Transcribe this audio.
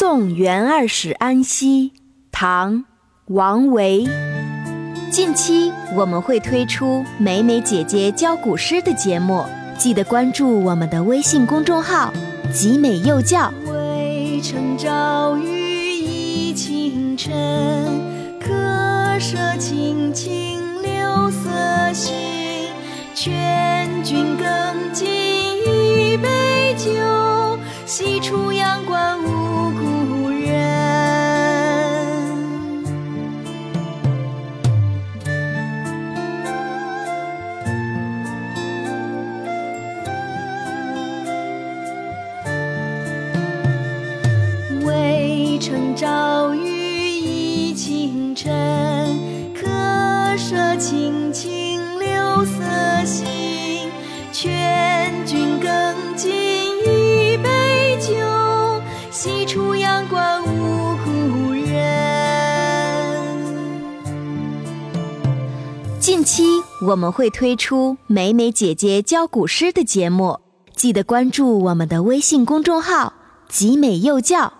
送元二使安西，唐·王维。近期我们会推出美美姐姐教古诗的节目，记得关注我们的微信公众号“集美幼教”。渭城朝雨浥轻尘，客舍青青柳色新。劝君更尽尘，客舍青青柳色新。劝君更尽一杯酒，西出阳关无故人。近期我们会推出美美姐姐教古诗的节目，记得关注我们的微信公众号“集美幼教”。